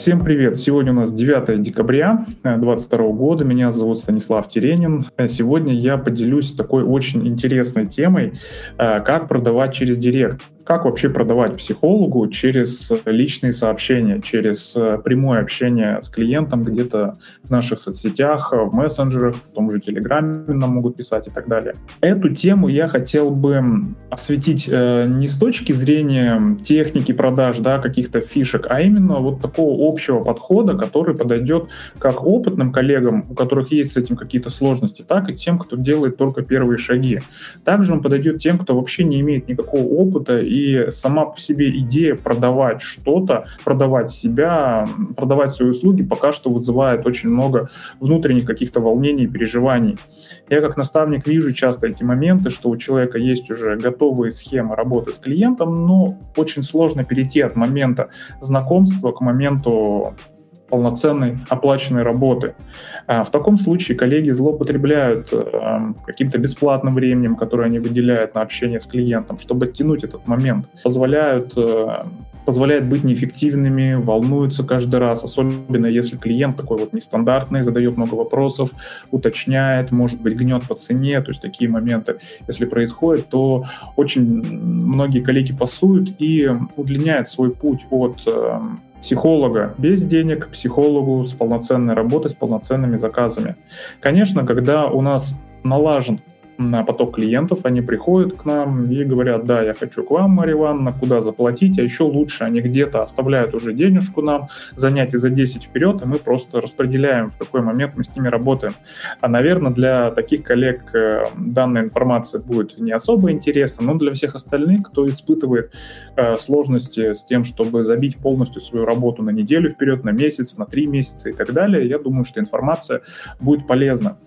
Всем привет! Сегодня у нас 9 декабря 2022 э, года. Меня зовут Станислав Теренин. Э, сегодня я поделюсь такой очень интересной темой, э, как продавать через Директ как вообще продавать психологу через личные сообщения, через э, прямое общение с клиентом где-то в наших соцсетях, в мессенджерах, в том же Телеграме нам могут писать и так далее. Эту тему я хотел бы осветить э, не с точки зрения техники продаж, да, каких-то фишек, а именно вот такого общего подхода, который подойдет как опытным коллегам, у которых есть с этим какие-то сложности, так и тем, кто делает только первые шаги. Также он подойдет тем, кто вообще не имеет никакого опыта и сама по себе идея продавать что-то, продавать себя, продавать свои услуги пока что вызывает очень много внутренних каких-то волнений и переживаний. Я как наставник вижу часто эти моменты, что у человека есть уже готовые схемы работы с клиентом, но очень сложно перейти от момента знакомства к моменту полноценной оплаченной работы. А, в таком случае коллеги злоупотребляют э, каким-то бесплатным временем, которое они выделяют на общение с клиентом, чтобы оттянуть этот момент. Позволяют э, позволяет быть неэффективными, волнуются каждый раз, особенно если клиент такой вот нестандартный, задает много вопросов, уточняет, может быть, гнет по цене, то есть такие моменты, если происходят, то очень многие коллеги пасуют и удлиняют свой путь от э, психолога без денег, психологу с полноценной работой, с полноценными заказами. Конечно, когда у нас налажен на поток клиентов, они приходят к нам и говорят, да, я хочу к вам, Мария Ивановна, куда заплатить, а еще лучше, они где-то оставляют уже денежку нам, занятий за 10 вперед, и мы просто распределяем, в какой момент мы с ними работаем. А, наверное, для таких коллег э, данная информация будет не особо интересна, но для всех остальных, кто испытывает э, сложности с тем, чтобы забить полностью свою работу на неделю вперед, на месяц, на три месяца и так далее, я думаю, что информация будет полезна.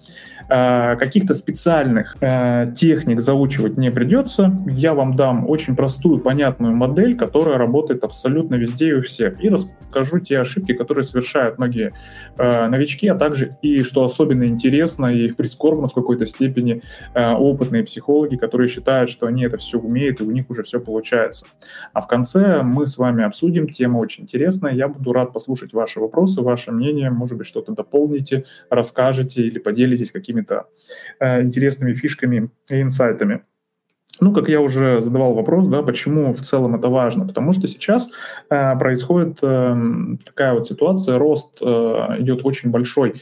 Э, каких-то специальных э, техник заучивать не придется. Я вам дам очень простую, понятную модель, которая работает абсолютно везде и у всех. И расскажу те ошибки, которые совершают многие э, новички, а также и, что особенно интересно и прискорбно в какой-то степени, опытные психологи, которые считают, что они это все умеют и у них уже все получается. А в конце мы с вами обсудим, тема очень интересная. Я буду рад послушать ваши вопросы, ваше мнение, может быть, что-то дополните, расскажете или поделитесь какими какими-то э, интересными фишками и инсайтами. Ну, как я уже задавал вопрос, да, почему в целом это важно? Потому что сейчас э, происходит э, такая вот ситуация, рост э, идет очень большой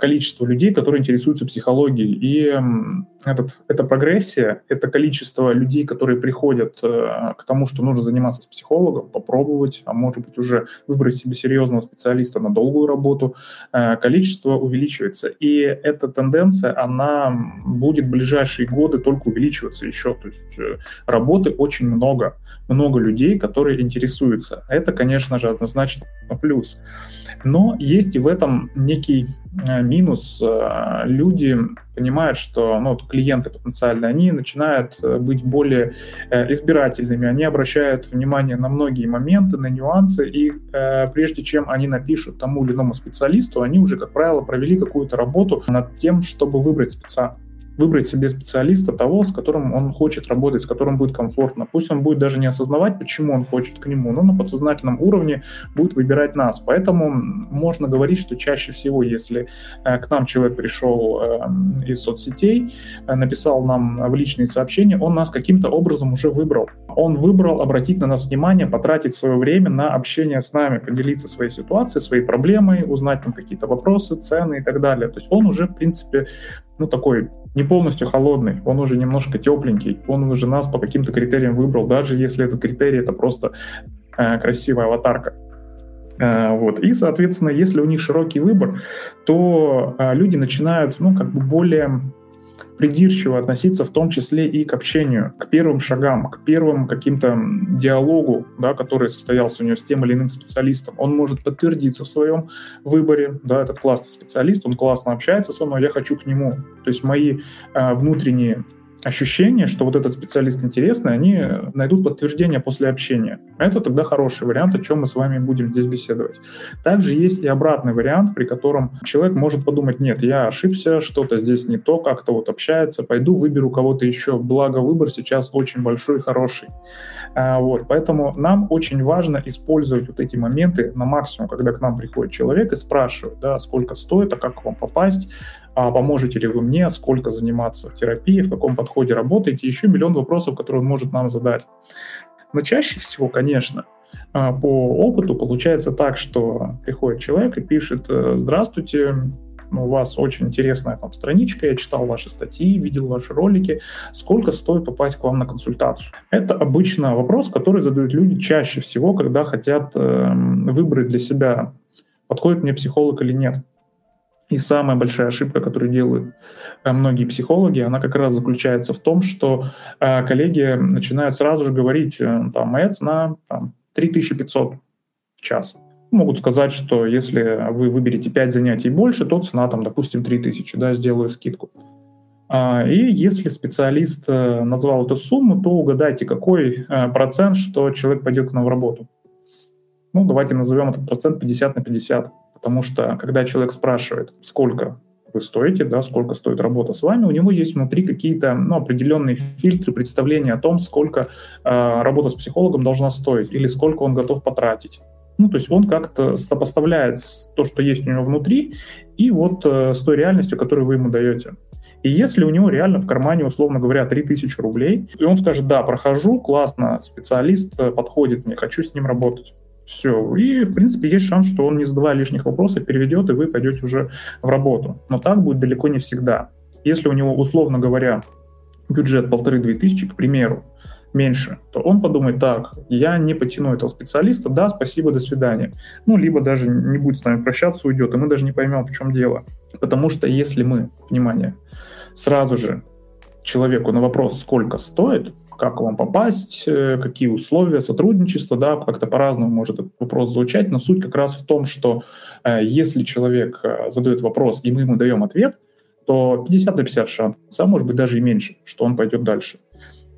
количество людей, которые интересуются психологией. И этот, эта прогрессия, это количество людей, которые приходят э, к тому, что нужно заниматься с психологом, попробовать, а может быть уже выбрать себе серьезного специалиста на долгую работу, э, количество увеличивается. И эта тенденция, она будет в ближайшие годы только увеличиваться еще. То есть э, работы очень много, много людей, которые интересуются. Это, конечно же, однозначно плюс. Но есть и в этом некий минус. Э, люди понимают, что ну, вот клиенты потенциальные, они начинают э, быть более избирательными, они обращают внимание на многие моменты, на нюансы, и прежде чем они напишут тому или иному специалисту, они уже, как правило, провели какую-то работу над тем, чтобы выбрать спеца выбрать себе специалиста того, с которым он хочет работать, с которым будет комфортно. Пусть он будет даже не осознавать, почему он хочет к нему, но на подсознательном уровне будет выбирать нас. Поэтому можно говорить, что чаще всего, если э, к нам человек пришел э, из соцсетей, э, написал нам в личные сообщения, он нас каким-то образом уже выбрал. Он выбрал обратить на нас внимание, потратить свое время на общение с нами, поделиться своей ситуацией, своей проблемой, узнать там какие-то вопросы, цены и так далее. То есть он уже, в принципе, ну, такой не полностью холодный, он уже немножко тепленький, он уже нас по каким-то критериям выбрал, даже если этот критерий это просто э, красивая аватарка. Э, вот. И, соответственно, если у них широкий выбор, то э, люди начинают, ну, как бы более придирчиво относиться в том числе и к общению, к первым шагам, к первым каким-то диалогу, да, который состоялся у него с тем или иным специалистом. Он может подтвердиться в своем выборе, да, этот классный специалист, он классно общается со мной, я хочу к нему. То есть мои э, внутренние ощущение, что вот этот специалист интересный, они найдут подтверждение после общения. Это тогда хороший вариант, о чем мы с вами будем здесь беседовать. Также есть и обратный вариант, при котором человек может подумать, нет, я ошибся, что-то здесь не то, как-то вот общается, пойду выберу кого-то еще. Благо выбор сейчас очень большой и хороший. А, вот, поэтому нам очень важно использовать вот эти моменты на максимум, когда к нам приходит человек и спрашивает, да, сколько стоит, а как к вам попасть, а поможете ли вы мне, сколько заниматься в терапии, в каком подходе работаете, еще миллион вопросов, которые он может нам задать. Но чаще всего, конечно, а, по опыту получается так, что приходит человек и пишет, э, здравствуйте, у вас очень интересная там страничка, я читал ваши статьи, видел ваши ролики, сколько стоит попасть к вам на консультацию? Это обычно вопрос, который задают люди чаще всего, когда хотят э, выбрать для себя, подходит мне психолог или нет. И самая большая ошибка, которую делают э, многие психологи, она как раз заключается в том, что э, коллеги начинают сразу же говорить, э, там, моя цена там, 3500 в час. Могут сказать, что если вы выберете 5 занятий больше, то цена, там, допустим, 3000, да, сделаю скидку. А, и если специалист назвал эту сумму, то угадайте, какой процент, что человек пойдет к нам в работу. Ну, давайте назовем этот процент 50 на 50. Потому что, когда человек спрашивает, сколько вы стоите, да, сколько стоит работа с вами, у него есть внутри какие-то ну, определенные фильтры, представления о том, сколько э, работа с психологом должна стоить или сколько он готов потратить. Ну, то есть он как-то сопоставляет то, что есть у него внутри, и вот э, с той реальностью, которую вы ему даете. И если у него реально в кармане, условно говоря, 3000 рублей, и он скажет, да, прохожу, классно, специалист э, подходит мне, хочу с ним работать все. И, в принципе, есть шанс, что он, не задавая лишних вопросов, переведет, и вы пойдете уже в работу. Но так будет далеко не всегда. Если у него, условно говоря, бюджет полторы-две тысячи, к примеру, меньше, то он подумает, так, я не потяну этого специалиста, да, спасибо, до свидания. Ну, либо даже не будет с нами прощаться, уйдет, и мы даже не поймем, в чем дело. Потому что если мы, внимание, сразу же человеку на вопрос, сколько стоит, как вам попасть, э, какие условия сотрудничества, да, как-то по-разному может этот вопрос звучать, но суть как раз в том, что э, если человек э, задает вопрос, и мы ему даем ответ, то 50 на 50 шансов, а может быть даже и меньше, что он пойдет дальше.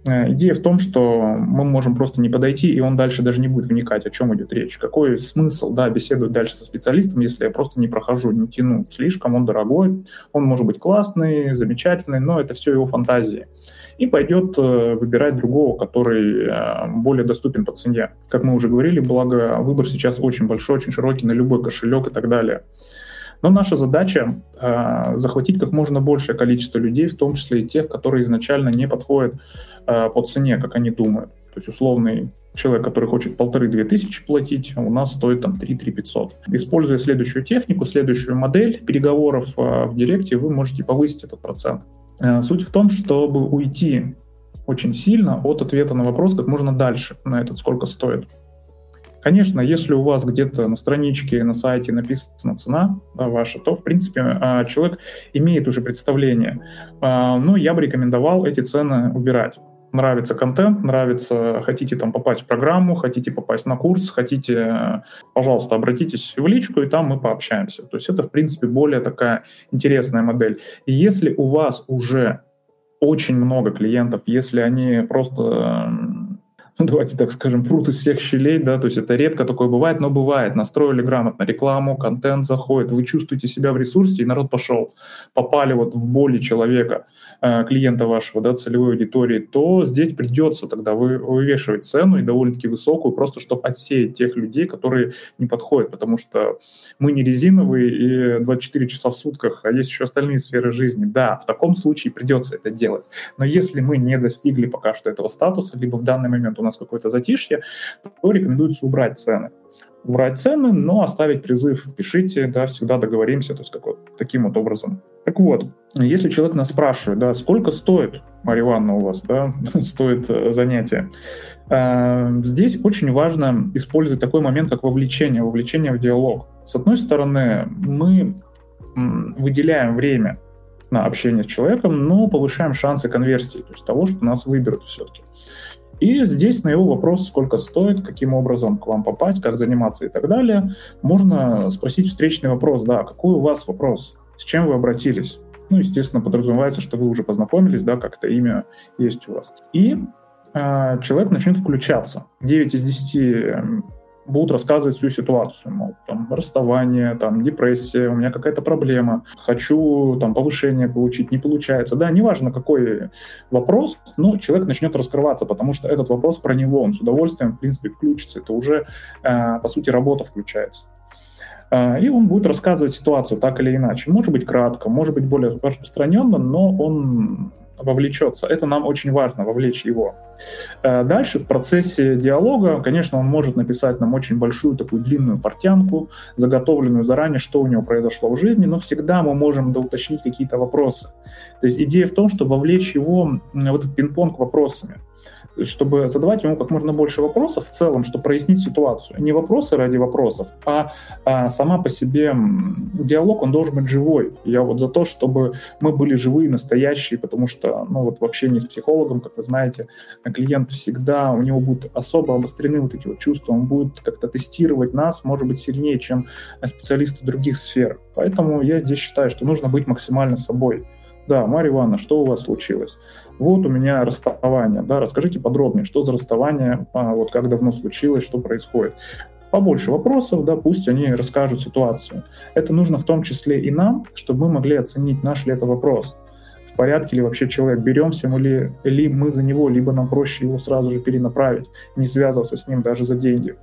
Идея в том, что мы можем просто не подойти, и он дальше даже не будет вникать, о чем идет речь. Какой смысл да, беседовать дальше со специалистом, если я просто не прохожу, не тяну слишком, он дорогой, он может быть классный, замечательный, но это все его фантазии и пойдет э, выбирать другого, который э, более доступен по цене. Как мы уже говорили, благо выбор сейчас очень большой, очень широкий на любой кошелек и так далее. Но наша задача э, захватить как можно большее количество людей, в том числе и тех, которые изначально не подходят э, по цене, как они думают. То есть условный человек, который хочет полторы-две тысячи платить, у нас стоит там 3-3 500. Используя следующую технику, следующую модель переговоров э, в директе, вы можете повысить этот процент. Суть в том, чтобы уйти очень сильно от ответа на вопрос как можно дальше, на этот сколько стоит. Конечно, если у вас где-то на страничке, на сайте написана цена ваша, то, в принципе, э, человек имеет уже представление. Э, но я бы рекомендовал эти цены убирать нравится контент, нравится, хотите там попасть в программу, хотите попасть на курс, хотите, пожалуйста, обратитесь в личку, и там мы пообщаемся. То есть это, в принципе, более такая интересная модель. И если у вас уже очень много клиентов, если они просто давайте так скажем, прут из всех щелей, да, то есть это редко такое бывает, но бывает. Настроили грамотно рекламу, контент заходит, вы чувствуете себя в ресурсе, и народ пошел. Попали вот в боли человека, э, клиента вашего, да, целевой аудитории, то здесь придется тогда вы, вывешивать цену и довольно-таки высокую, просто чтобы отсеять тех людей, которые не подходят, потому что мы не резиновые и 24 часа в сутках, а есть еще остальные сферы жизни. Да, в таком случае придется это делать. Но если мы не достигли пока что этого статуса, либо в данный момент у нас какое-то затишье, то рекомендуется убрать цены. Убрать цены, но оставить призыв «пишите», да, всегда договоримся, то есть как вот таким вот образом. Так вот, если человек нас спрашивает, да, сколько стоит, Марья у вас, да, стоит э, занятие, э, здесь очень важно использовать такой момент, как вовлечение, вовлечение в диалог. С одной стороны, мы выделяем время на общение с человеком, но повышаем шансы конверсии, то есть того, что нас выберут все-таки. И здесь на его вопрос, сколько стоит, каким образом к вам попасть, как заниматься и так далее, можно спросить встречный вопрос, да, какой у вас вопрос, с чем вы обратились, Ну, естественно, подразумевается, что вы уже познакомились, да, как-то имя есть у вас. И э, человек начнет включаться. 9 из 10 будут рассказывать всю ситуацию, мол, там, расставание, там, депрессия, у меня какая-то проблема, хочу там повышение получить, не получается. Да, неважно, какой вопрос, но человек начнет раскрываться, потому что этот вопрос про него, он с удовольствием, в принципе, включится. Это уже, э, по сути, работа включается. Э, и он будет рассказывать ситуацию так или иначе. Может быть, кратко, может быть, более распространенно, но он вовлечется. Это нам очень важно, вовлечь его. Э, дальше в процессе диалога, конечно, он может написать нам очень большую такую длинную портянку, заготовленную заранее, что у него произошло в жизни, но всегда мы можем доуточнить какие-то вопросы. То есть идея в том, чтобы вовлечь его в этот пинг-понг вопросами чтобы задавать ему как можно больше вопросов в целом, чтобы прояснить ситуацию. Не вопросы ради вопросов, а, а сама по себе диалог, он должен быть живой. Я вот за то, чтобы мы были живые, настоящие, потому что, ну вот в общении с психологом, как вы знаете, клиент всегда, у него будут особо обострены вот эти вот чувства, он будет как-то тестировать нас, может быть, сильнее, чем специалисты других сфер. Поэтому я здесь считаю, что нужно быть максимально собой. Да, Марья Ивановна, что у вас случилось? Вот у меня расставание, да, расскажите подробнее, что за расставание, а, вот как давно случилось, что происходит. Побольше вопросов, да, пусть они расскажут ситуацию. Это нужно в том числе и нам, чтобы мы могли оценить, наш ли это вопрос в порядке ли вообще человек, беремся мы ли, ли мы за него, либо нам проще его сразу же перенаправить, не связываться с ним даже за деньги.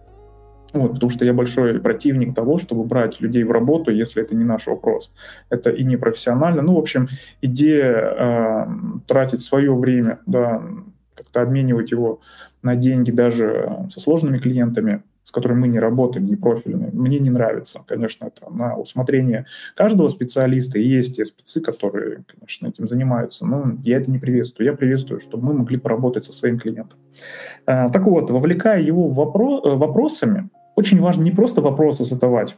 Вот, потому что я большой противник того, чтобы брать людей в работу, если это не наш вопрос. Это и не профессионально. Ну, в общем, идея э, тратить свое время, да, как-то обменивать его на деньги даже со сложными клиентами, с которыми мы не работаем, не профильными, мне не нравится. Конечно, это на усмотрение каждого специалиста. И есть те спецы, которые, конечно, этим занимаются. Но я это не приветствую. Я приветствую, чтобы мы могли поработать со своим клиентом. Э, так вот, вовлекая его вопро- э, вопросами, очень важно не просто вопросы задавать,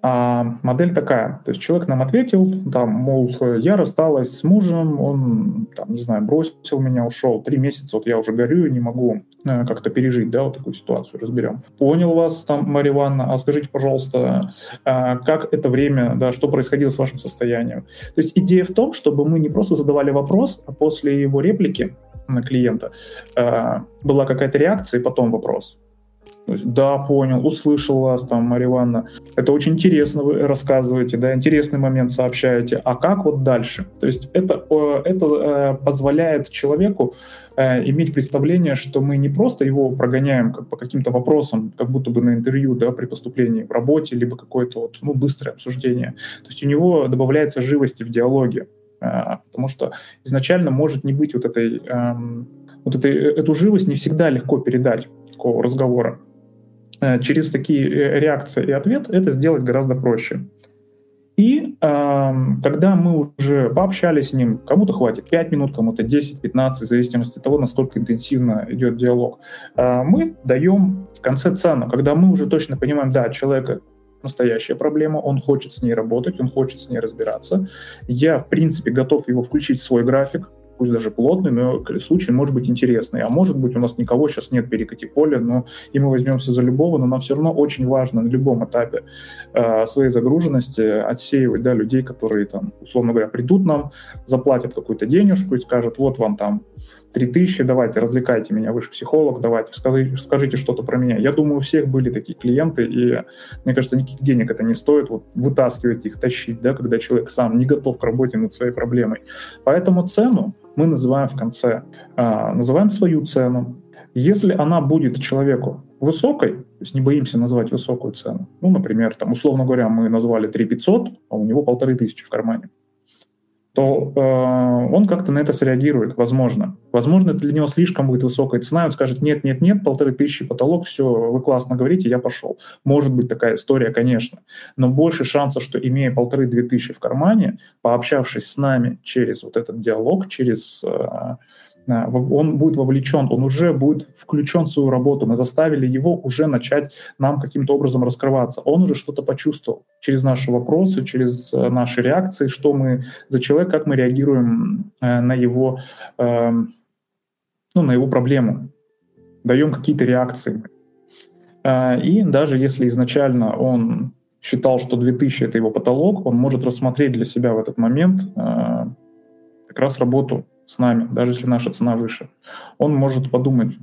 а модель такая. То есть человек нам ответил, там, мол, я рассталась с мужем, он, там, не знаю, бросил меня, ушел. Три месяца вот я уже горю, не могу э, как-то пережить, да, вот такую ситуацию, разберем. Понял вас, там, Мария Ивановна, а скажите, пожалуйста, а как это время, да, что происходило с вашим состоянием? То есть идея в том, чтобы мы не просто задавали вопрос, а после его реплики на клиента э, была какая-то реакция и потом вопрос. То есть, да, понял, услышал вас там, Мария Ивановна. Это очень интересно вы рассказываете, да, интересный момент сообщаете. А как вот дальше? То есть это, это э, позволяет человеку э, иметь представление, что мы не просто его прогоняем как по каким-то вопросам, как будто бы на интервью, да, при поступлении в работе, либо какое-то вот, ну, быстрое обсуждение. То есть у него добавляется живости в диалоге, э, потому что изначально может не быть вот этой, эм, вот этой, эту живость не всегда легко передать такого разговора. Э, через такие э, реакции и ответ это сделать гораздо проще. И э, когда мы уже пообщались с ним, кому-то хватит 5 минут, кому-то 10-15, в зависимости от того, насколько интенсивно идет диалог, э, мы даем в конце цену, когда мы уже точно понимаем, да, человека настоящая проблема, он хочет с ней работать, он хочет с ней разбираться. Я, в принципе, готов его включить в свой график, пусть даже плотный, но случай может быть интересный. А может быть, у нас никого сейчас нет перекати поля, но и мы возьмемся за любого, но нам все равно очень важно на любом этапе э, своей загруженности отсеивать да, людей, которые там, условно говоря, придут нам, заплатят какую-то денежку и скажут, вот вам там 3000, давайте, развлекайте меня, вы же психолог, давайте, скажите, скажите что-то про меня. Я думаю, у всех были такие клиенты, и мне кажется, никаких денег это не стоит, вот вытаскивать их, тащить, да, когда человек сам не готов к работе над своей проблемой. Поэтому цену мы называем в конце, а, называем свою цену. Если она будет человеку высокой, то есть не боимся назвать высокую цену, ну, например, там, условно говоря, мы назвали 3 500, а у него полторы тысячи в кармане, то э, он как-то на это среагирует, возможно. Возможно, для него слишком будет высокая цена, он скажет, нет, нет, нет, полторы тысячи потолок, все, вы классно говорите, я пошел. Может быть такая история, конечно, но больше шансов, что имея полторы-две тысячи в кармане, пообщавшись с нами через вот этот диалог, через э, он будет вовлечен, он уже будет включен в свою работу. Мы заставили его уже начать нам каким-то образом раскрываться. Он уже что-то почувствовал через наши вопросы, через э, наши реакции, что мы за человек, как мы реагируем э, на его, эм, ну, на его проблему. Даем какие-то реакции. Э, и даже если изначально он считал, что 2000 это его потолок, он может рассмотреть для себя в этот момент как раз работу с нами, даже если наша цена выше. Он может подумать,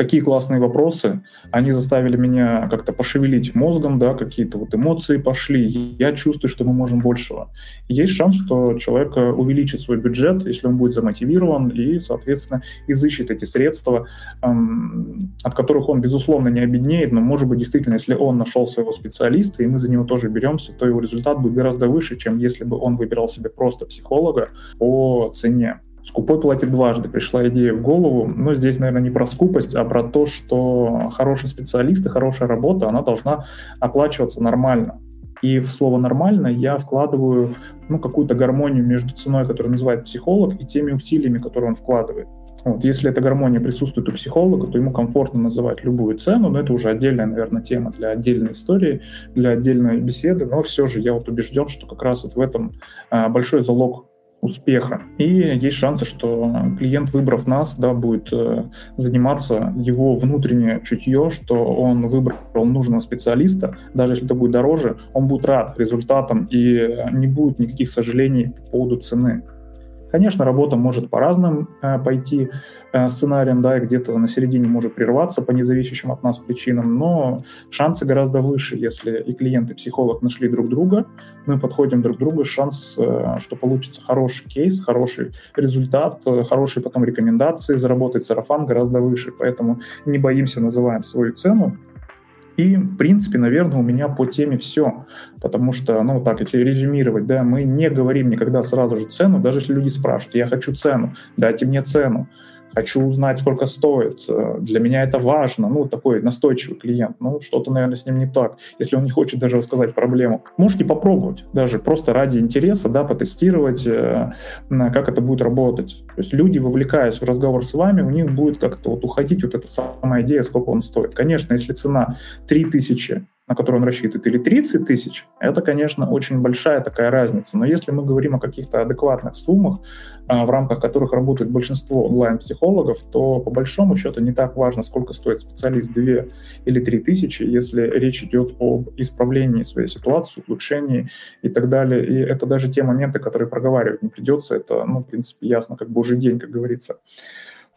такие классные вопросы, они заставили меня как-то пошевелить мозгом, да, какие-то вот эмоции пошли, я чувствую, что мы можем большего. Есть шанс, что человек э, увеличит свой бюджет, если он будет замотивирован и, соответственно, изыщет эти средства, эм, от которых он, безусловно, не обеднеет, но, может быть, действительно, если он нашел своего специалиста, и мы за него тоже беремся, то его результат будет гораздо выше, чем если бы он выбирал себе просто психолога по цене. Скупой платит дважды. Пришла идея в голову. Но здесь, наверное, не про скупость, а про то, что хороший специалист и хорошая работа, она должна оплачиваться нормально. И в слово «нормально» я вкладываю ну, какую-то гармонию между ценой, которую называет психолог, и теми усилиями, которые он вкладывает. Вот, если эта гармония присутствует у психолога, то ему комфортно называть любую цену, но это уже отдельная, наверное, тема для отдельной истории, для отдельной беседы, но все же я вот убежден, что как раз вот в этом а, большой залог успеха. И есть шансы, что клиент, выбрав нас, да, будет э, заниматься его внутреннее чутье, что он выбрал нужного специалиста, даже если это будет дороже, он будет рад результатам и не будет никаких сожалений по поводу цены. Конечно, работа может по разным э, пойти э, сценариям, да, и где-то на середине может прерваться по независящим от нас причинам, но шансы гораздо выше, если и клиент, и психолог нашли друг друга, мы подходим друг к другу, шанс, э, что получится хороший кейс, хороший результат, э, хорошие потом рекомендации, заработать сарафан гораздо выше, поэтому не боимся, называем свою цену, и, в принципе, наверное, у меня по теме все. Потому что, ну, так, если резюмировать, да, мы не говорим никогда сразу же цену, даже если люди спрашивают, я хочу цену, дайте мне цену хочу узнать, сколько стоит, для меня это важно, ну, такой настойчивый клиент, ну, что-то, наверное, с ним не так, если он не хочет даже рассказать проблему. Можете попробовать, даже просто ради интереса, да, потестировать, э, как это будет работать. То есть люди, вовлекаясь в разговор с вами, у них будет как-то вот уходить вот эта самая идея, сколько он стоит. Конечно, если цена 3000 на который он рассчитывает, или 30 тысяч, это, конечно, очень большая такая разница. Но если мы говорим о каких-то адекватных суммах, а, в рамках которых работает большинство онлайн-психологов, то по большому счету не так важно, сколько стоит специалист 2 или 3 тысячи, если речь идет об исправлении своей ситуации, улучшении и так далее. И это даже те моменты, которые проговаривать не придется. Это, ну, в принципе, ясно, как божий день, как говорится.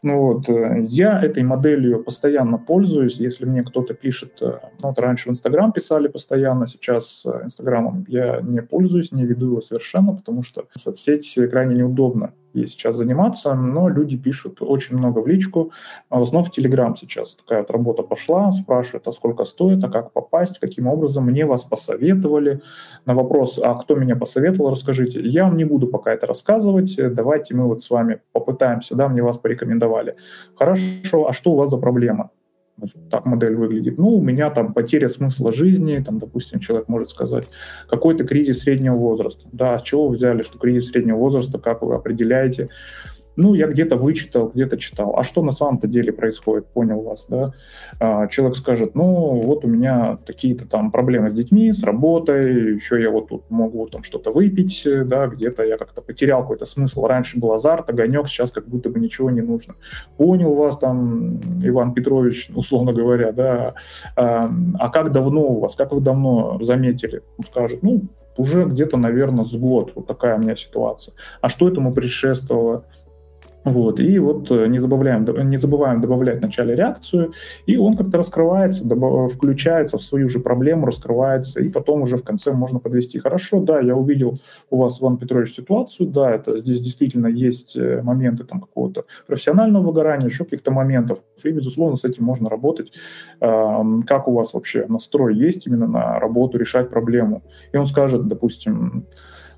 Ну вот, э, я этой моделью постоянно пользуюсь. Если мне кто-то пишет, э, ну, вот раньше в Инстаграм писали постоянно, сейчас э, Инстаграмом я не пользуюсь, не веду его совершенно, потому что соцсеть крайне неудобно ей сейчас заниматься, но люди пишут очень много в личку. А в основном в Телеграм сейчас такая вот работа пошла, спрашивают, а сколько стоит, а как попасть, каким образом, мне вас посоветовали. На вопрос, а кто меня посоветовал, расскажите. Я вам не буду пока это рассказывать, давайте мы вот с вами попытаемся, да, мне вас порекомендовали. Хорошо, а что у вас за проблема? Так модель выглядит. Ну, у меня там потеря смысла жизни, там, допустим, человек может сказать, какой-то кризис среднего возраста. Да, с чего вы взяли, что кризис среднего возраста, как вы определяете? Ну, я где-то вычитал, где-то читал. А что на самом-то деле происходит, понял вас, да? А, человек скажет, ну, вот у меня такие-то там проблемы с детьми, с работой, еще я вот тут могу там что-то выпить, да, где-то я как-то потерял какой-то смысл. Раньше был азарт, огонек, сейчас как будто бы ничего не нужно. Понял вас там, Иван Петрович, условно говоря, да, а, а как давно у вас, как вы давно заметили? Он скажет, ну, уже где-то, наверное, с год. Вот такая у меня ситуация. А что этому предшествовало? Вот, и вот э, не забываем, не забываем добавлять в начале реакцию, и он как-то раскрывается, включается в свою же проблему, раскрывается, и потом уже в конце можно подвести. Хорошо, да, я увидел у вас, Иван Петрович, ситуацию, да, это здесь действительно есть э, моменты там какого-то профессионального выгорания, еще каких-то моментов, и, безусловно, с этим можно работать. Как у вас вообще настрой есть именно на работу, решать проблему? И он скажет, допустим,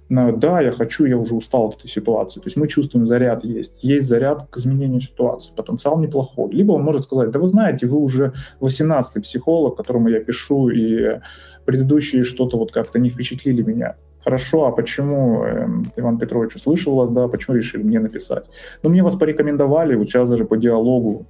да, я хочу, я уже устал от этой ситуации. То есть мы чувствуем, заряд есть. Есть заряд к изменению ситуации, потенциал неплохой. Либо он может сказать, да вы знаете, вы уже 18-й психолог, которому я пишу, и предыдущие что-то вот как-то не впечатлили меня. Хорошо, а почему, э, Иван Петрович, услышал вас, да, почему решили мне написать? Ну, мне вас порекомендовали, вот сейчас даже по диалогу,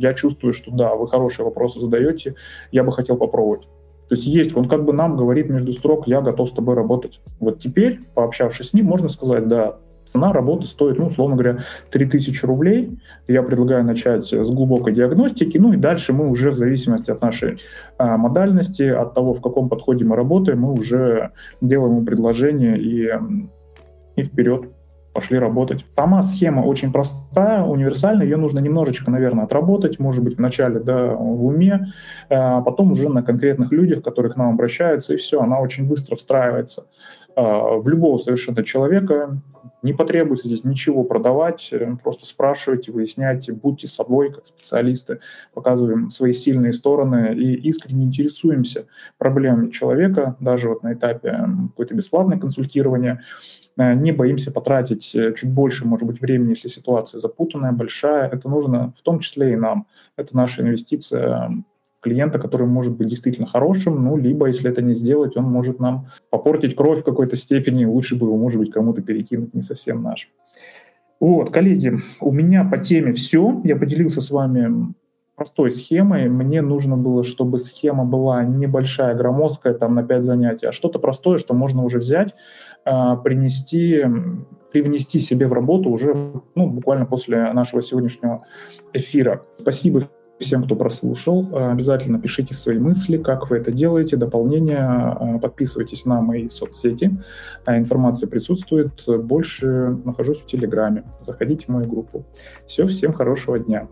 я чувствую, что да, вы хорошие вопросы задаете, я бы хотел попробовать. То есть есть, он как бы нам говорит между строк, я готов с тобой работать. Вот теперь, пообщавшись с ним, можно сказать, да, цена работы стоит, ну, условно говоря, 3000 рублей. Я предлагаю начать с глубокой диагностики, ну и дальше мы уже в зависимости от нашей а, модальности, от того, в каком подходе мы работаем, мы уже делаем ему предложение и, и вперед пошли работать. Сама схема очень простая, универсальная, ее нужно немножечко, наверное, отработать, может быть, вначале да, в уме, а потом уже на конкретных людях, которые к нам обращаются, и все, она очень быстро встраивается. А, в любого совершенно человека не потребуется здесь ничего продавать, э, просто спрашивайте, выясняйте, будьте собой как специалисты, показываем свои сильные стороны и искренне интересуемся проблемами человека, даже вот на этапе какой-то бесплатное консультирование, э, не боимся потратить э, чуть больше, может быть, времени, если ситуация запутанная, большая. Это нужно в том числе и нам. Это наша инвестиция клиента, который может быть действительно хорошим, ну, либо, если это не сделать, он может нам попортить кровь в какой-то степени, лучше бы его, может быть, кому-то перекинуть не совсем наш. Вот, коллеги, у меня по теме все. Я поделился с вами простой схемой. Мне нужно было, чтобы схема была небольшая, громоздкая, там на 5 занятий, а что-то простое, что можно уже взять, а, принести, привнести себе в работу уже ну, буквально после нашего сегодняшнего эфира. Спасибо всем, кто прослушал. Э, обязательно пишите свои мысли, как вы это делаете, дополнения, э, подписывайтесь на мои соцсети. Э, информация присутствует. Больше нахожусь в Телеграме. Заходите в мою группу. Все, всем хорошего дня.